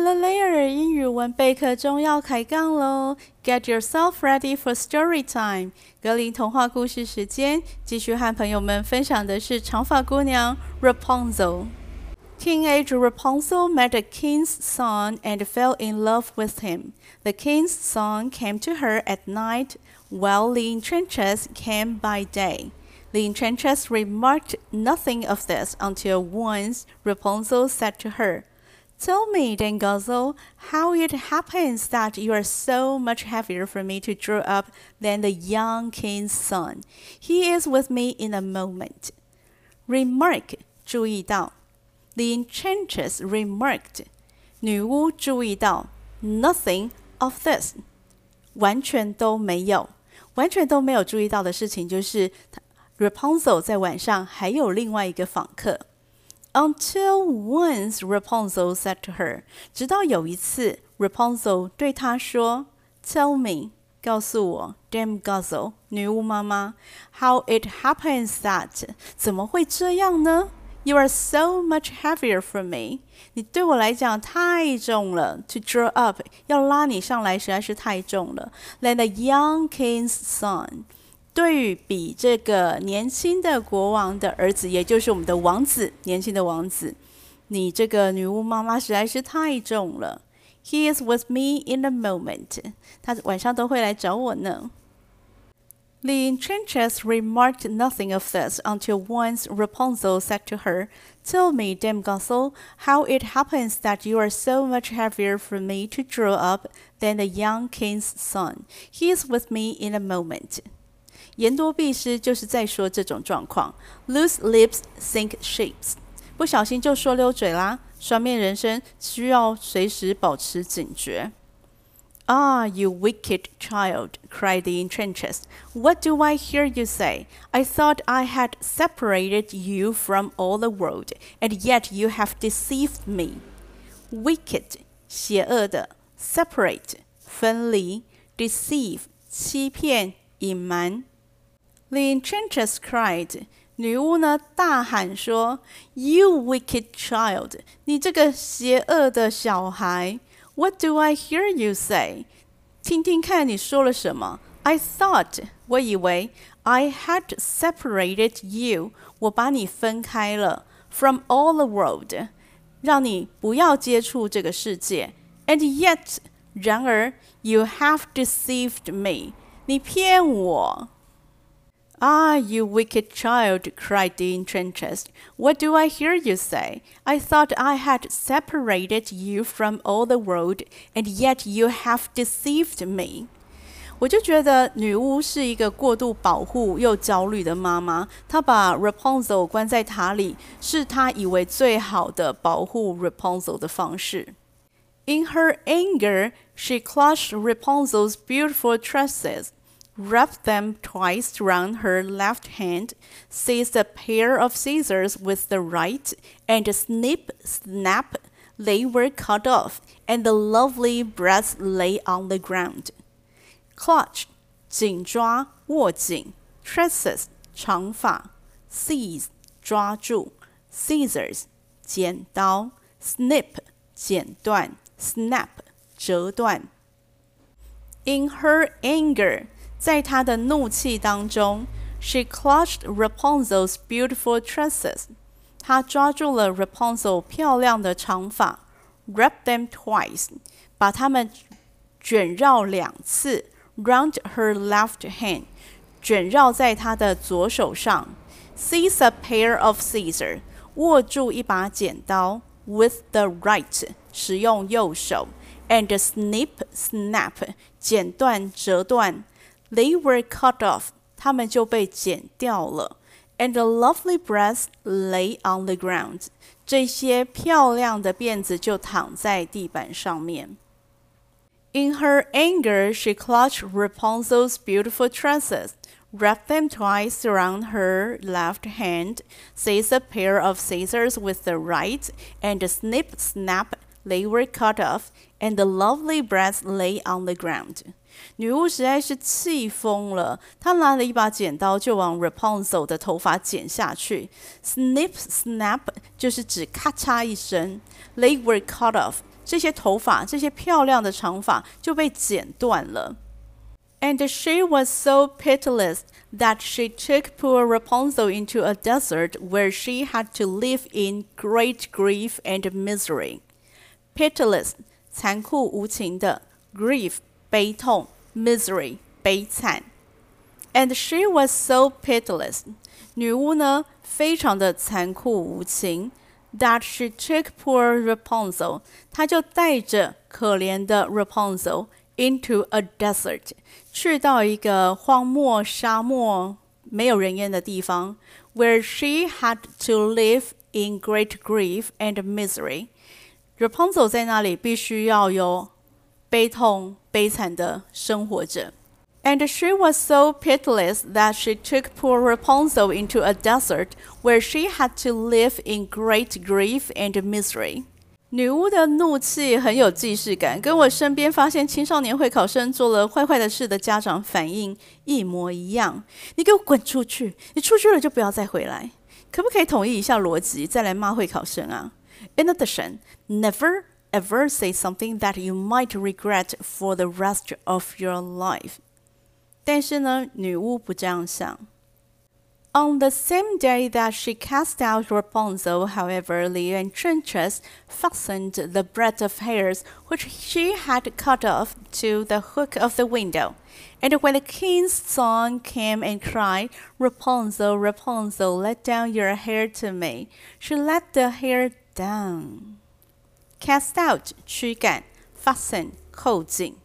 完了雷尔英语文备课中要开杠喽！Get yourself ready for story time。格林童话故事时间，继续和朋友们分享的是长发姑娘 Rapunzel。Teenage Rapunzel met a king's son and fell in love with him. The king's son came to her at night, while the enchantress came by day. The enchantress remarked nothing of this until once Rapunzel said to her, Tell me, Dame Gothel, how it happens that you are so much heavier for me to draw up than the young king's son. He is with me in a moment. Remark 注意到，the enchantress remarked，女巫注意到，nothing of this，完全都没有，完全都没有注意到的事情就是，Rapunzel 在晚上还有另外一个访客。Until once, Rapunzel said to her，直到有一次，Rapunzel 对她说：“Tell me，告诉我，Dame Gozel，女巫妈妈，How it happens that，怎么会这样呢？You are so much heavier for me，你对我来讲太重了。To draw up，要拉你上来实在是太重了。Than a young king's son。 对比这个年轻的国王的儿子，也就是我们的王子，年轻的王子，你这个女巫妈妈实在是太重了。He is with me in the moment，他晚上都会来找我呢。The enchantress remarked nothing of this until once Rapunzel said to her, Tell me, Dame Gothel, how it happens that you are so much heavier for me to draw up than the young king's son. He is with me in a moment. 言多必失就是在说这种状况。Loose lips sink ships，不小心就说溜嘴啦。双面人生需要随时保持警觉。Ah, you wicked child, cried the enchantress. What do I hear you say? I thought I had separated you from all the world, and yet you have deceived me. Wicked, 邪恶的，separate, 分离，deceive, 欺骗、隐瞒 the enchantress cried. 女巫呢大喊说：“You wicked child！你这个邪恶的小孩！What do I hear you say？听听看你说了什么？I thought，我以为 I had separated you，我把你分开了，from all the world，让你不要接触这个世界。And yet，然而 you have deceived me，你骗我。” Ah, you wicked child, cried the enchantress. What do I hear you say? I thought I had separated you from all the world, and yet you have deceived me. 我就觉得女巫是一个过度保护又焦虑的妈妈，她把 Rapunzel 关在塔里，是她以为最好的保护 Rapunzel 的方式。In her anger, she clutched Rapunzel's beautiful tresses. wrapped them twice round her left hand, seized a pair of scissors with the right, and snip, snap, they were cut off, and the lovely breasts lay on the ground. Clutch, 紧抓，握紧；tresses, 长发；seize, 抓住；scissors, 剪刀；snip, 剪断；snap, 折断。In her anger, 在她的怒气当中，she clutched Rapunzel's beautiful tresses。她抓住了 Rapunzel 漂亮的长发，wrapped them twice，把它们卷绕两次，round her left hand，卷绕在她的左手上，seize a pair of scissors，握住一把剪刀，with the right，使用右手，and snip snap，剪断折断。 they were cut off，他们就被剪掉了。And the lovely breasts lay on the ground，这些漂亮的辫子就躺在地板上面。In her anger, she clutched Rapunzel's beautiful tresses, wrapped them twice around her left hand, seized a pair of scissors with the right, and snip, snap, they were cut off, and the lovely breasts lay on the ground. 女巫实在是气疯了，她拿了一把剪刀就往 Rapunzel 的头发剪下去。Snip, snap，就是指咔嚓一声。They were cut off，这些头发，这些漂亮的长发就被剪断了。And she was so pitiless that she took poor Rapunzel into a desert where she had to live in great grief and misery. Pitiless，残酷无情的；grief，悲痛；misery，悲惨。And she was so pitiless，女巫呢，非常的残酷无情。That she took poor Rapunzel，她就带着可怜的 Rapunzel into a desert，去到一个荒漠、沙漠、没有人烟的地方，where she had to live in great grief and misery。Rapunzel 在那里必须要有悲痛、 悲惨的生活着。And she was so pitiless that she took poor Rapunzel into a desert where she had to live in great grief and misery. 女巫的怒气很有既视感，跟我身边发现青少年会考生做了坏坏的事的家长反应一模一样。你给我滚出去！你出去了就不要再回来。可不可以统一一下逻辑，再来骂会考生啊？In addition, never ever say something that you might regret for the rest of your life. 但是呢，女巫不这样想。On the same day that she cast out Rapunzel, however, the enchantress fastened the breadth of hairs which she had cut off to the hook of the window. And when the king's son came and cried, Rapunzel, Rapunzel, let down your hair to me, she let the hair down. Cast out, 驱赶，fasten 扣紧。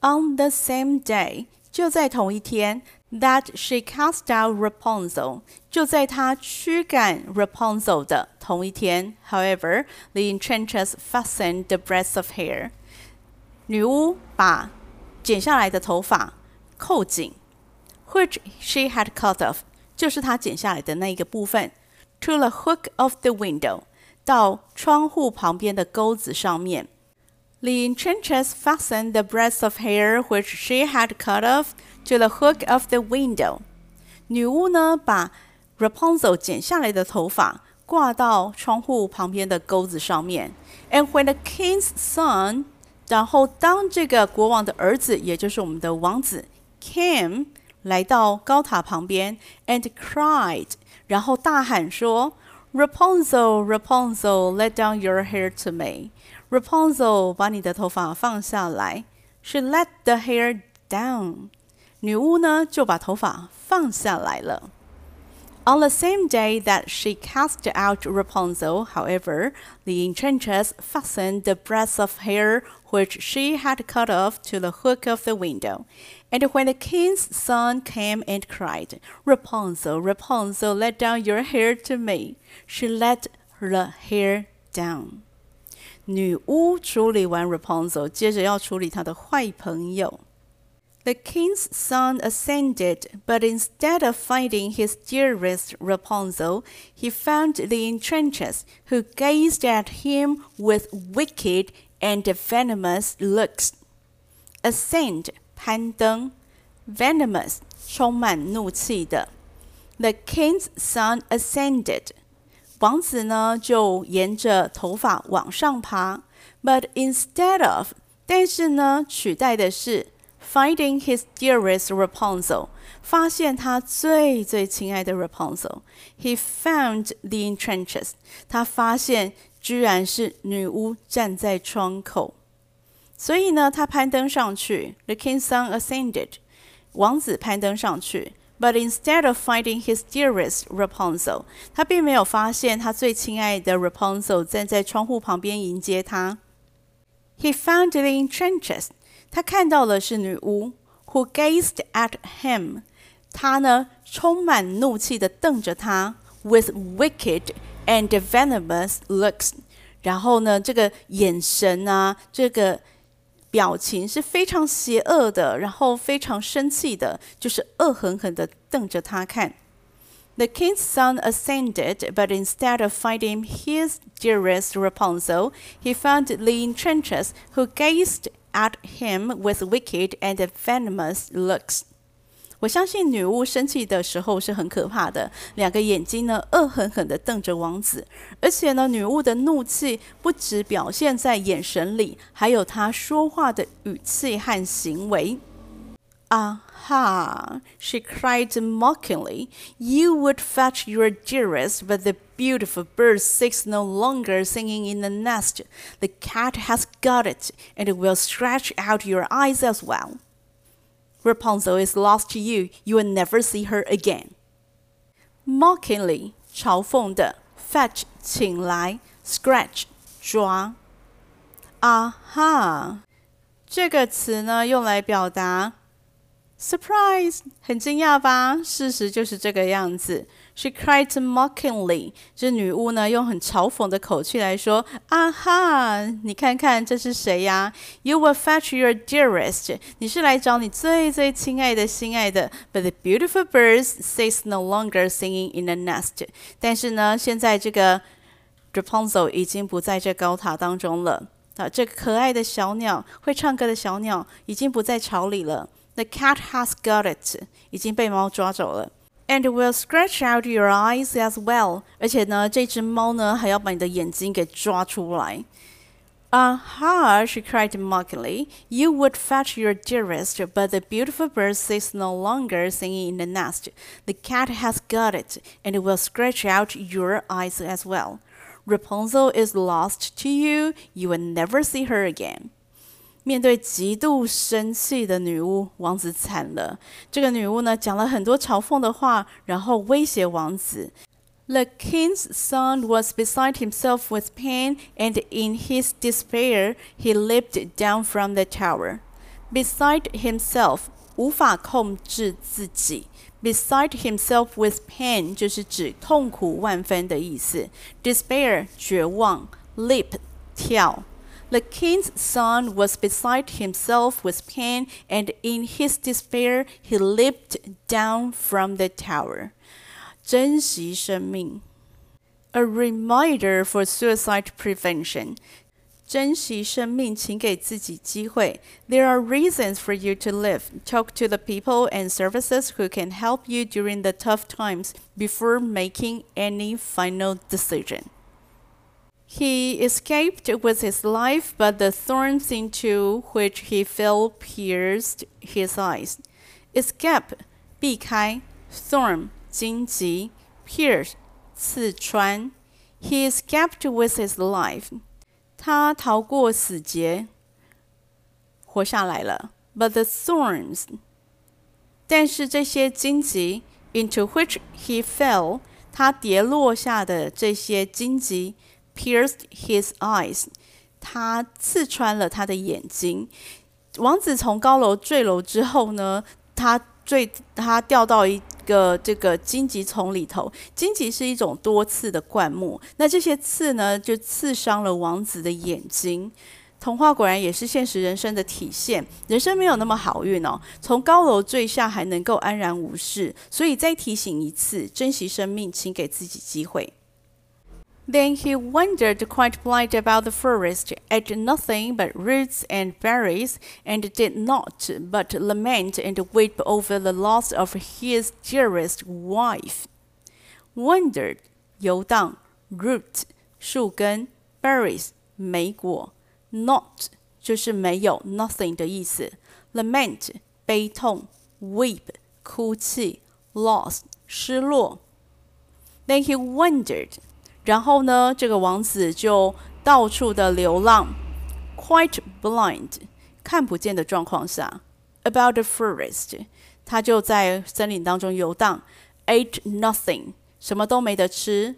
On the same day，就在同一天，that she cast out Rapunzel，就在她驱赶 Rapunzel 的同一天。However, the enchantress fastened the breadth of hair。女巫把剪下来的头发扣紧，which she had cut off，就是她剪下来的那一个部分，to the hook of the window， 到窗户旁边的钩子上面。the enchantress fastened the breadth of hair which she had cut off to the hook of the window. 女巫呢，把 Rapunzel 剪下来的头发挂到窗户旁边的钩子上面。And when the king's son，然后当这个国王的儿子，也就是我们的王子，came 来到高塔旁边，and cried，然后大喊说 ，Rapunzel, Rapunzel, let down your hair to me。Rapunzel 把你的头发放下来，She let the hair down。女巫呢就把头发放下来了。On the same day that she cast out Rapunzel, however, the enchantress fastened the breadth of hair which she had cut off to the hook of the window. And when the king's son came and cried, Rapunzel, Rapunzel, let down your hair to me, she let the hair down. 女巫处理完 Rapunzel，接着要处理她的坏朋友。The king's son ascended, but instead of finding his dearest Rapunzel, he found the enchantress, who gazed at him with wicked and venomous looks. Ascend 攀登，venomous 充满怒气的。The king's son ascended，王子呢就沿着头发往上爬。But instead of，但是呢取代的是 finding his dearest Rapunzel，发现他最最亲爱的 Rapunzel。He found the enchantress，他发现居然是女巫站在窗口。所以呢他攀登上去，the king's son ascended，王子攀登上去。But instead of finding his dearest Rapunzel，他并没有发现他最亲爱的 Rapunzel 站在窗户旁边迎接他。He found the enchantress，他看到的是女巫，who gazed at him，他呢充满怒气的瞪着他，with wicked and venomous looks。然后呢，这个眼神啊，这个。表情是非常邪恶的，然后非常生气的，就是恶狠狠地瞪着他看。The king's son ascended, but instead of finding his dearest Rapunzel, he found the enchantress, who gazed at him with wicked and venomous looks. 我相信女巫生气的时候是很可怕的，两个眼睛呢恶狠狠地瞪着王子，而且呢，女巫的怒气不只表现在眼神里，还有她说话的语气和行为。Aha! She cried mockingly. You would fetch your dearest, but the beautiful bird sits no longer singing in the nest. The cat has got it, and will scratch out your eyes as well. Rapunzel is lost to you. You will never see her again. Mockingly，嘲讽的；fetch，请来；scratch，抓。啊哈，这个词呢，用来表达 Surprise，很惊讶吧？事实就是这个样子。 She cried mockingly，这女巫呢用很嘲讽的口气来说：“啊哈，你看看这是谁呀？You will fetch your dearest，你是来找你最最亲爱的、心爱的。But the beautiful birds says no longer singing in the nest。但是呢，现在这个 Rapunzel 已经不在这高塔当中了。啊，这可爱的小鸟，会唱歌的小鸟，已经不在巢里了。” The cat has got it，已经被猫抓走了。And will scratch out your eyes as well。而且呢，这只猫呢还要把你的眼睛给抓出来。Aha! She cried mockingly. You would fetch your dearest, but the beautiful bird sits no longer singing in the nest. The cat has got it, and will scratch out your eyes as well. Rapunzel is lost to you. You will never see her again. 面对极度生气的女巫，王子惨了。这个女巫呢，讲了很多嘲讽的话，然后威胁王子。The king's son was beside himself with pain, and in his despair, he leaped down from the tower. Beside himself，无法控制自己。Beside himself with pain 就是指痛苦万分的意思。Despair 绝望。Leap 跳。the king's son was beside himself with pain, and in his despair he leaped down from the tower. 珍惜生命. A reminder for suicide prevention. 珍惜生命，请给自己机会。There are reasons for you to live. Talk to the people and services who can help you during the tough times before making any final decision. He escaped with his life, but the thorns into which he fell pierced his eyes. Escape 避开，thorn 荆棘，pierce 刺穿。He escaped with his life. 他逃过死劫，活下来了。But the thorns，但是这些荆棘 into which he fell，他跌落下的这些荆棘。 Pierced his eyes，他刺穿了他的眼睛。王子从高楼坠楼之后呢，他坠，他掉到一个这个荆棘丛里头。荆棘是一种多刺的灌木，那这些刺呢，就刺伤了王子的眼睛。童话果然也是现实人生的体现，人生没有那么好运哦。从高楼坠下还能够安然无事，所以再提醒一次，珍惜生命，请给自己机会。Then he wandered quite blind about the forest, ate nothing but roots and berries, and did not but lament and weep over the loss of his dearest wife. Wandered 游荡，root 树根，berries 莓果，not 就是没有 nothing 的意思，lament 悲痛，weep 哭泣，loss 失落。Then he wandered 然后呢，这个王子就到处的流浪，quite blind，看不见的状况下，about the forest，他就在森林当中游荡，ate nothing，什么都没得吃，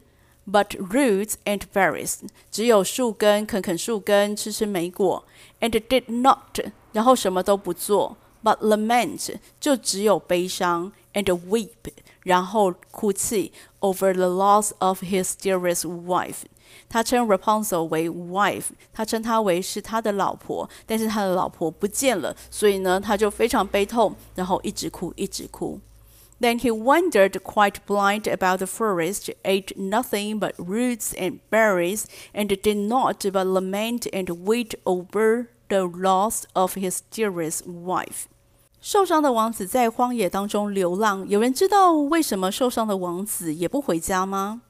but roots and berries，只有树根，啃啃树根，吃吃莓果，and did not，然后什么都不做，but lament，就只有悲伤，and weep。 然后哭泣 over the loss of his dearest wife。他称 Rapunzel 为 wife，他称她为是他的老婆，但是他的老婆不见了，所以呢，他就非常悲痛，然后一直哭，一直哭。Then he wandered quite blind about the forest, ate nothing but roots and berries, and did not but lament and weep over the loss of his dearest wife. 受伤的王子在荒野当中流浪，有人知道为什么受伤的王子也不回家吗？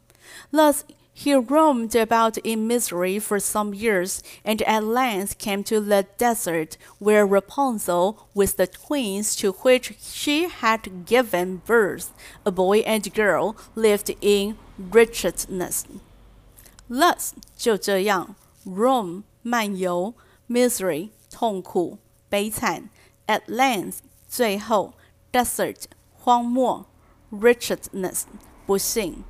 Thus he roamed about in misery for some years, and at length came to the desert, where Rapunzel, with the twins to which she had given birth, a boy and girl, lived in wretchedness. Thus 就这样，roam 漫游，misery 痛苦悲惨 ，at length 最后，desert 荒漠，wretchedness 不幸。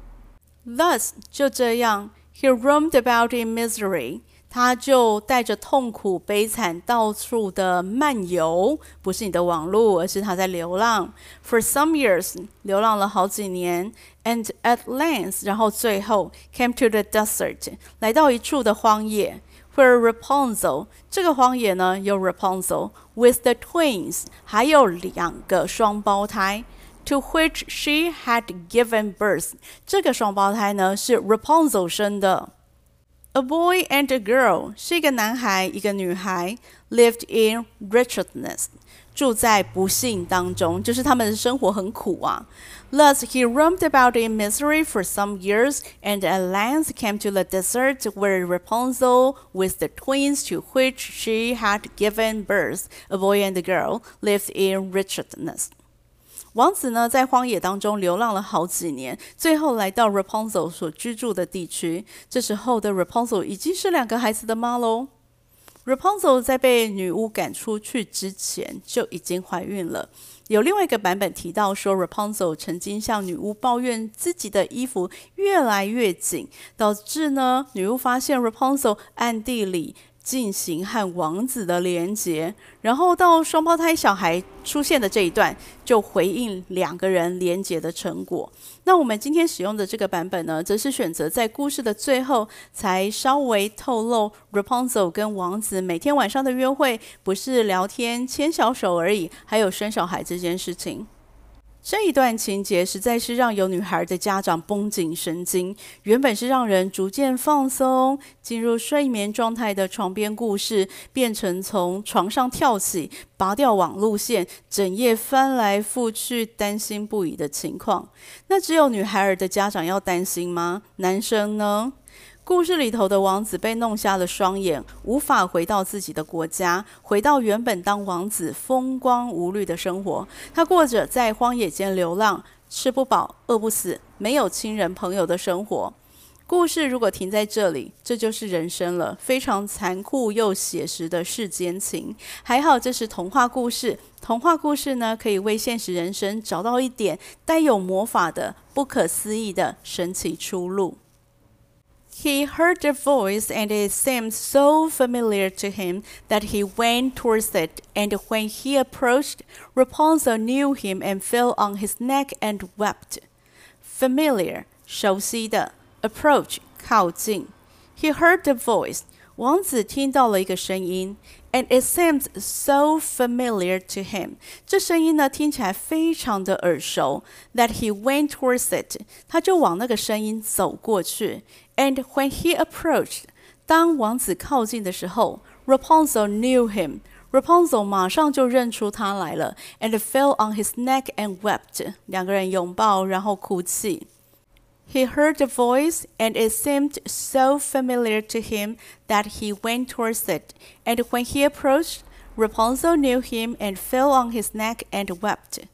Thus 就这样，he roamed about in misery。他就带着痛苦、悲惨到处的漫游，不是你的网络，而是他在流浪。For some years，流浪了好几年，and at length，然后最后 came to the desert，来到一处的荒野。Where Rapunzel，这个荒野呢有 Rapunzel with the twins，还有两个双胞胎。To which she had given birth，这个双胞胎呢是 Rapunzel 生的。A boy and a girl 是一个男孩，一个女孩，lived in wretchedness， 住在不幸当中，就是他们的生活很苦啊。Thus he roamed about in misery for some years, and at length came to the desert where Rapunzel, with the twins to which she had given birth, a boy and a girl, lived in wretchedness. 王子呢，在荒野当中流浪了好几年，最后来到 Rapunzel 所居住的地区。这时候的 Rapunzel 已经是两个孩子的妈喽。 Rapunzel 在被女巫赶出去之前就已经怀孕了。有另外一个版本提到说，Rapunzel 曾经向女巫抱怨自己的衣服越来越紧，导致呢女巫发现 Rapunzel 暗地里。进行和王子的连结，然后到双胞胎小孩出现的这一段，就回应两个人连结的成果。那我们今天使用的这个版本呢，则是选择在故事的最后才稍微透露 Rapunzel 跟王子每天晚上的约会，不是聊天牵小手而已，还有生小孩这件事情。这一段情节实在是让有女孩的家长绷紧神经。原本是让人逐渐放松、进入睡眠状态的床边故事，变成从床上跳起、拔掉网路线、整夜翻来覆去、担心不已的情况。那只有女孩儿的家长要担心吗？男生呢？故事里头的王子被弄瞎了双眼，无法回到自己的国家，回到原本当王子风光无虑的生活。他过着在荒野间流浪、吃不饱、饿不死、没有亲人朋友的生活。故事如果停在这里，这就是人生了，非常残酷又写实的世间情。还好这是童话故事，童话故事呢，可以为现实人生找到一点带有魔法的、不可思议的神奇出路。He heard the voice, and it seemed so familiar to him that he went towards it. And when he approached, Rapunzel knew him and fell on his neck and wept. Familiar, 熟悉的 approach 靠近. He heard the voice. 王子听到了一个声音，and it seemed so familiar to him。这声音呢听起来非常的耳熟，that he went towards it，他就往那个声音走过去。 And when he approached，当王子靠近的时候，Rapunzel knew him。Rapunzel 马上就认出他来了，and fell on his neck and wept。两个人拥抱，然后哭泣。He heard the voice, and it seemed so familiar to him that he went towards it. And when he approached, Rapunzel knew him and fell on his neck and wept.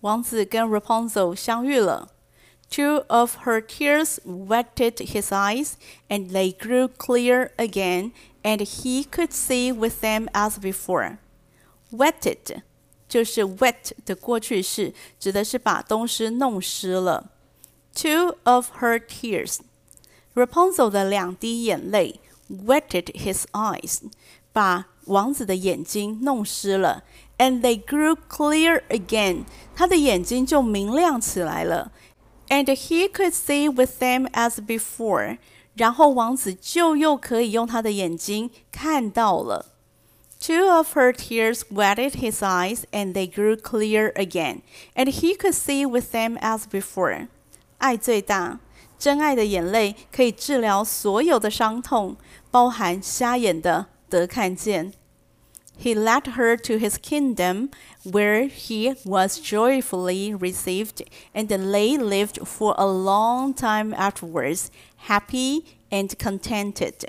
王子跟 Rapunzel 相遇了。 Two of her tears wetted his eyes, and they grew clear again, and he could see with them as before. Wetted 就是 wet 的过去式，指的是把东西弄湿了。Two of her tears. Rapunzel 的两滴眼泪 wetted his eyes，把王子的眼睛弄湿了。And they grew clear again，他的眼睛就明亮起来了。 And he could see with them as before，然后王子就又可以用他的眼睛看到了。Two of her tears wetted his eyes, and they grew clear again, and he could see with them as before. 爱最大，真爱的眼泪可以治疗所有的伤痛，包含瞎眼的得看见。 He led her to his kingdom, where he was joyfully received, and they lived for a long time afterwards, happy and contented.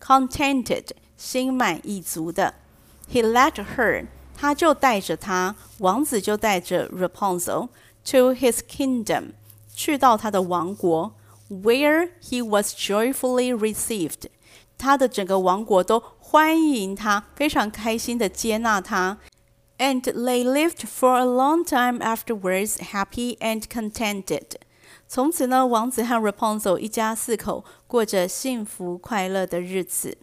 Contented，心满意足的。He led her，他就带着她，王子就带着 Rapunzel to his kingdom，去到他的王国，where he was joyfully received。他的整个王国都 欢迎他，非常开心的接纳他。And they lived for a long time afterwards, happy and contented. 从此呢，王子和 Rapunzel 一家四口过着幸福快乐的日子。